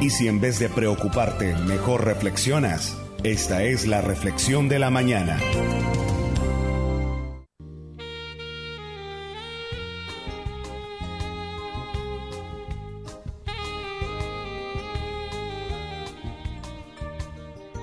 Y si en vez de preocuparte, mejor reflexionas, esta es la reflexión de la mañana.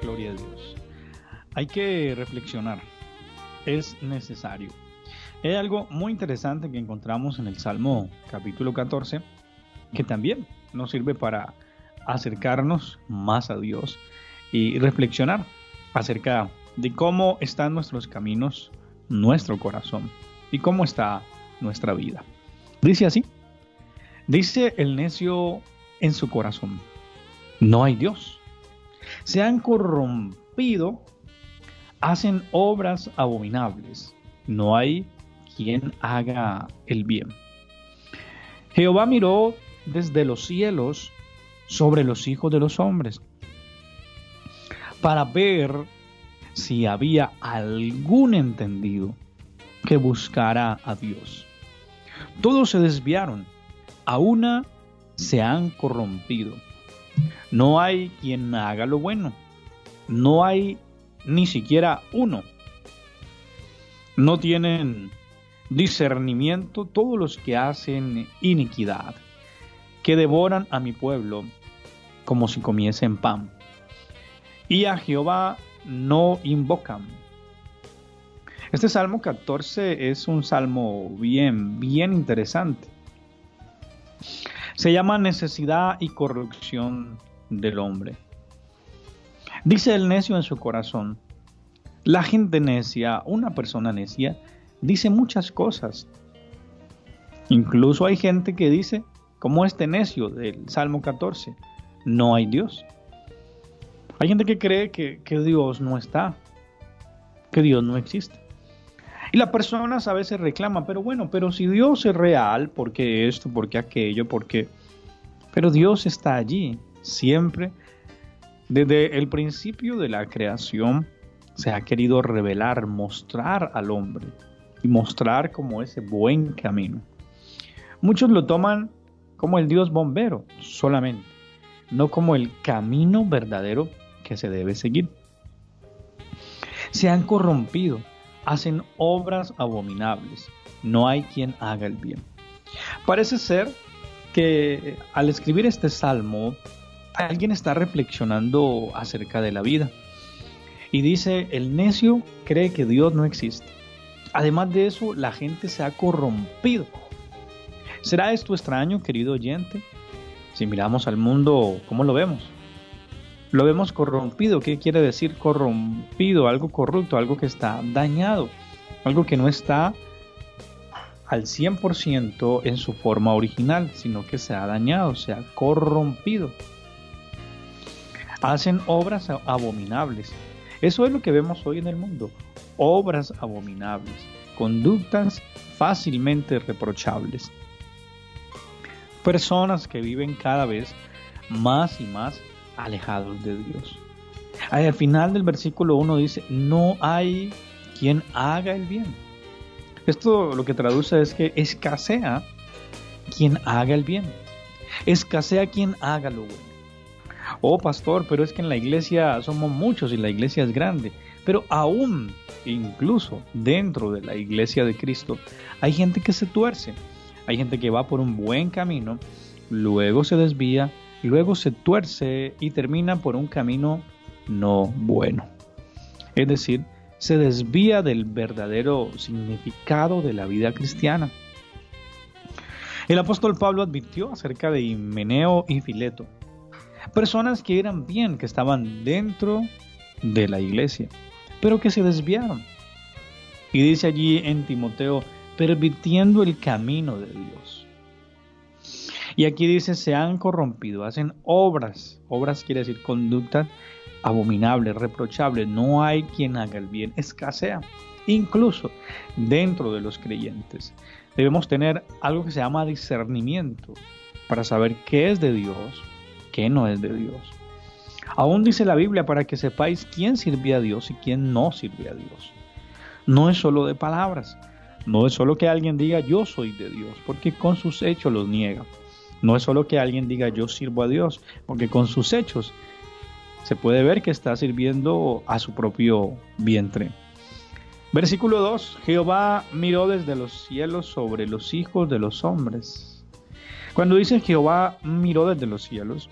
Gloria a Dios. Hay que reflexionar. Es necesario. Hay algo muy interesante que encontramos en el Salmo capítulo 14 que también nos sirve para acercarnos más a Dios y reflexionar acerca de cómo están nuestros caminos, nuestro corazón y cómo está nuestra vida. Dice así, dice el necio en su corazón, no hay Dios. Se han corrompido, hacen obras abominables, no hay quien haga el bien. Jehová miró desde los cielos sobre los hijos de los hombres para ver si había algún entendido que buscara a Dios. Todos se desviaron, a una se han corrompido. No hay quien haga lo bueno, no hay ni siquiera uno. No tienen discernimiento todos los que hacen iniquidad, que devoran a mi pueblo como si comiesen pan. Y a Jehová no invocan. Este Salmo 14 es un salmo bien, bien interesante. Se llama necesidad y corrupción del hombre. Dice el necio en su corazón, la gente necia, una persona necia, dice muchas cosas. Incluso hay gente que dice, como este necio del Salmo 14, no hay Dios. Hay gente que cree que, que Dios no está, que Dios no existe. Y las personas a veces reclaman, pero bueno, pero si Dios es real, ¿por qué esto? ¿Por qué aquello? ¿Por qué? Pero Dios está allí, siempre. Desde el principio de la creación se ha querido revelar, mostrar al hombre y mostrar como ese buen camino. Muchos lo toman como el Dios bombero solamente, no como el camino verdadero que se debe seguir. Se han corrompido, hacen obras abominables, no hay quien haga el bien. Parece ser que al escribir este salmo, alguien está reflexionando acerca de la vida. Y dice, el necio cree que Dios no existe. Además de eso, la gente se ha corrompido. ¿Será esto extraño, querido oyente? Si miramos al mundo, ¿cómo lo vemos? Lo vemos corrompido. ¿Qué quiere decir corrompido? Algo corrupto, algo que está dañado, algo que no está al 100% en su forma original, sino que se ha dañado, se ha corrompido. Hacen obras abominables. Eso es lo que vemos hoy en el mundo obras abominables, conductas fácilmente reprochables. Personas que viven cada vez más y más alejados de Dios. Al final del versículo 1 dice, no hay quien haga el bien. Esto lo que traduce es que escasea quien haga el bien. Escasea quien haga lo bueno. Oh pastor, pero es que en la iglesia somos muchos y la iglesia es grande. Pero aún, incluso dentro de la iglesia de Cristo, hay gente que se tuerce. Hay gente que va por un buen camino, luego se desvía, luego se tuerce y termina por un camino no bueno. Es decir, se desvía del verdadero significado de la vida cristiana. El apóstol Pablo advirtió acerca de Himeneo y Fileto, personas que eran bien, que estaban dentro de la iglesia, pero que se desviaron. Y dice allí en Timoteo, permitiendo el camino de Dios. Y aquí dice, se han corrompido, hacen obras. Obras quiere decir conductas abominables, reprochables. No hay quien haga el bien, escasea. Incluso dentro de los creyentes. Debemos tener algo que se llama discernimiento para saber qué es de Dios, qué no es de Dios. Aún dice la Biblia para que sepáis quién sirve a Dios y quién no sirve a Dios. No es solo de palabras, no es solo que alguien diga yo soy de Dios, porque con sus hechos los niega. No es solo que alguien diga yo sirvo a Dios, porque con sus hechos se puede ver que está sirviendo a su propio vientre. Versículo 2. Jehová miró desde los cielos sobre los hijos de los hombres. Cuando dice Jehová miró desde los cielos,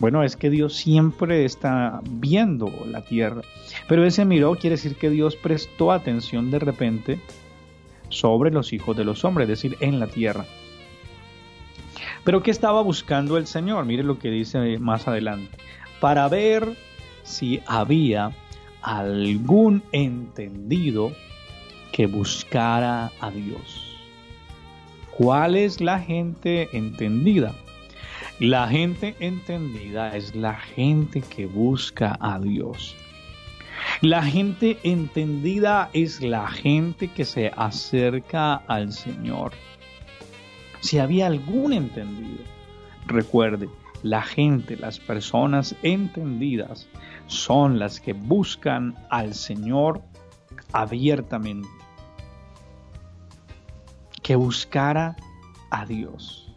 bueno, es que Dios siempre está viendo la tierra. Pero ese miró quiere decir que Dios prestó atención de repente sobre los hijos de los hombres, es decir, en la tierra. Pero ¿qué estaba buscando el Señor? Mire lo que dice más adelante. Para ver si había algún entendido que buscara a Dios. ¿Cuál es la gente entendida? La gente entendida es la gente que busca a Dios. La gente entendida es la gente que se acerca al Señor. Si había algún entendido, recuerde, la gente, las personas entendidas son las que buscan al Señor abiertamente. Que buscara a Dios.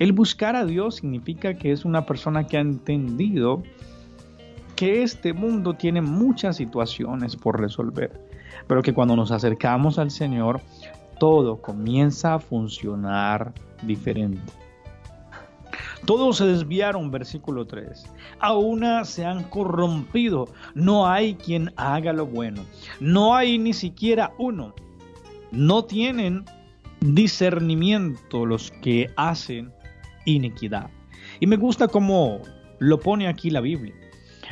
El buscar a Dios significa que es una persona que ha entendido que este mundo tiene muchas situaciones por resolver, pero que cuando nos acercamos al Señor, todo comienza a funcionar diferente. Todos se desviaron, versículo 3. A una se han corrompido. No hay quien haga lo bueno. No hay ni siquiera uno. No tienen discernimiento los que hacen iniquidad. Y me gusta cómo lo pone aquí la Biblia.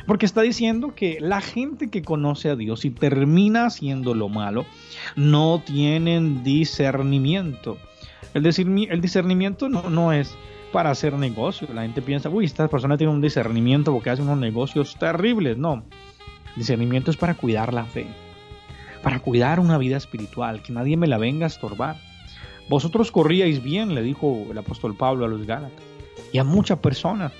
Porque está diciendo que la gente que conoce a Dios y termina haciendo lo malo, no tienen discernimiento. El, discernimiento no, no es para hacer negocio. La gente piensa, uy, esta persona tiene un discernimiento porque hace unos negocios terribles. No, discernimiento es para cuidar la fe, para cuidar una vida espiritual, que nadie me la venga a estorbar. Vosotros corríais bien, le dijo el apóstol Pablo a los Gálatas, y a muchas personas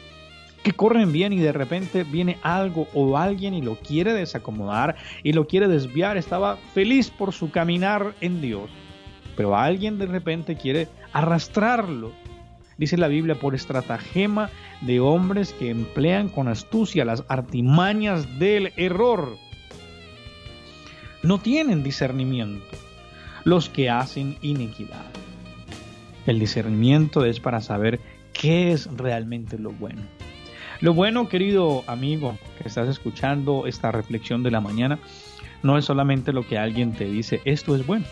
que corren bien y de repente viene algo o alguien y lo quiere desacomodar y lo quiere desviar. Estaba feliz por su caminar en Dios, pero alguien de repente quiere arrastrarlo dice la Biblia, por estratagema de hombres que emplean con astucia las artimañas del error. No tienen discernimiento los que hacen iniquidad. El discernimiento es para saber qué es realmente lo bueno. Lo bueno, querido amigo, que estás escuchando esta reflexión de la mañana, no es solamente lo que alguien te dice, esto es bueno.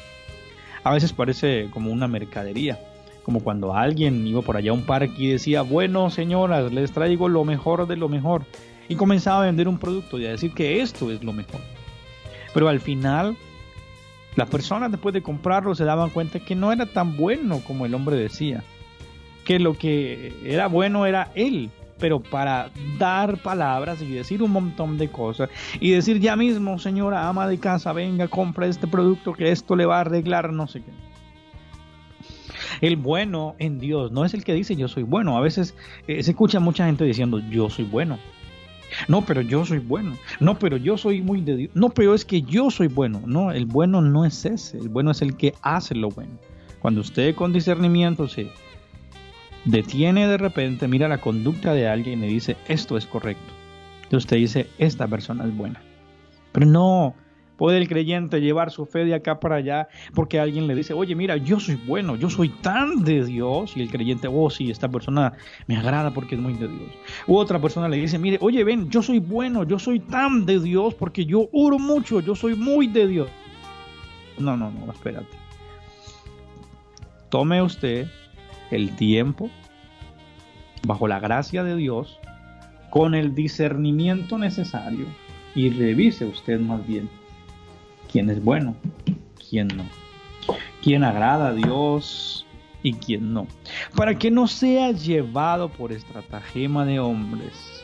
A veces parece como una mercadería como cuando alguien iba por allá a un parque y decía, bueno señoras, les traigo lo mejor de lo mejor. Y comenzaba a vender un producto y a decir que esto es lo mejor. Pero al final, las personas después de comprarlo se daban cuenta que no era tan bueno como el hombre decía. Que lo que era bueno era él. Pero para dar palabras y decir un montón de cosas y decir ya mismo, señora ama de casa, venga, compra este producto que esto le va a arreglar, no sé qué. El bueno en Dios no es el que dice yo soy bueno. A veces eh, se escucha mucha gente diciendo yo soy bueno. No, pero yo soy bueno. No, pero yo soy muy de Dios. No, pero es que yo soy bueno. No, el bueno no es ese. El bueno es el que hace lo bueno. Cuando usted con discernimiento se detiene de repente, mira la conducta de alguien y dice esto es correcto. Entonces usted dice esta persona es buena. Pero no, Puede el creyente llevar su fe de acá para allá porque alguien le dice, oye, mira, yo soy bueno, yo soy tan de Dios. Y el creyente, oh, sí, esta persona me agrada porque es muy de Dios. U otra persona le dice, mire, oye, ven, yo soy bueno, yo soy tan de Dios porque yo oro mucho, yo soy muy de Dios. No, no, no, espérate. Tome usted el tiempo bajo la gracia de Dios con el discernimiento necesario y revise usted más bien quién es bueno, quién no, quién agrada a Dios y quién no, para que no sea llevado por estratagema de hombres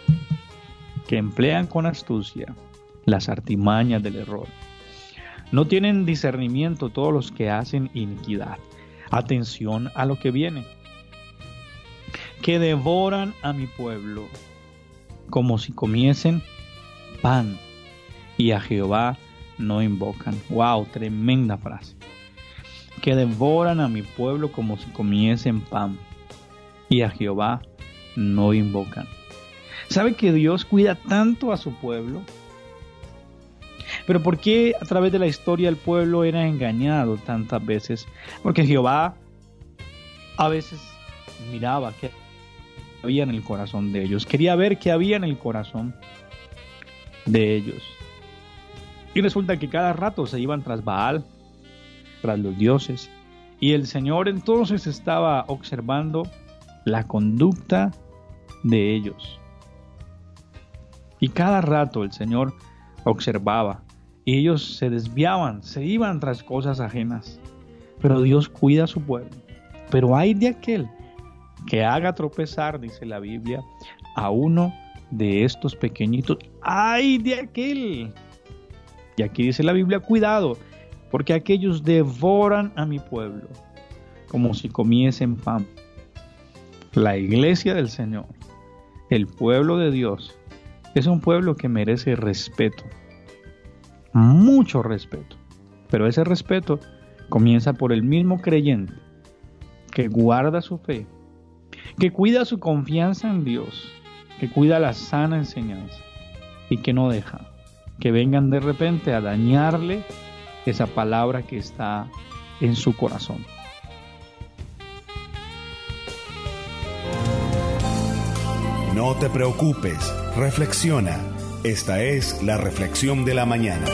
que emplean con astucia las artimañas del error. No tienen discernimiento todos los que hacen iniquidad. Atención a lo que viene. Que devoran a mi pueblo como si comiesen pan y a Jehová no invocan. Wow, tremenda frase. Que devoran a mi pueblo como si comiesen pan. y a Jehová no invocan. ¿Sabe que Dios cuida tanto a su pueblo? Pero ¿por qué a través de la historia el pueblo era engañado tantas veces? Porque Jehová a veces miraba qué había en el corazón de ellos, quería ver qué había en el corazón de ellos. Y resulta que cada rato se iban tras Baal, tras los dioses, y el Señor entonces estaba observando la conducta de ellos. Y cada rato el Señor observaba y ellos se desviaban, se iban tras cosas ajenas. Pero Dios cuida a su pueblo. Pero hay de aquel que haga tropezar, dice la Biblia, a uno de estos pequeñitos. Hay de aquel. Y aquí dice la Biblia, cuidado, porque aquellos devoran a mi pueblo como si comiesen pan. La iglesia del Señor, el pueblo de Dios, es un pueblo que merece respeto, mucho respeto. Pero ese respeto comienza por el mismo creyente que guarda su fe, que cuida su confianza en Dios, que cuida la sana enseñanza y que no deja que vengan de repente a dañarle esa palabra que está en su corazón. No te preocupes, reflexiona. Esta es la reflexión de la mañana.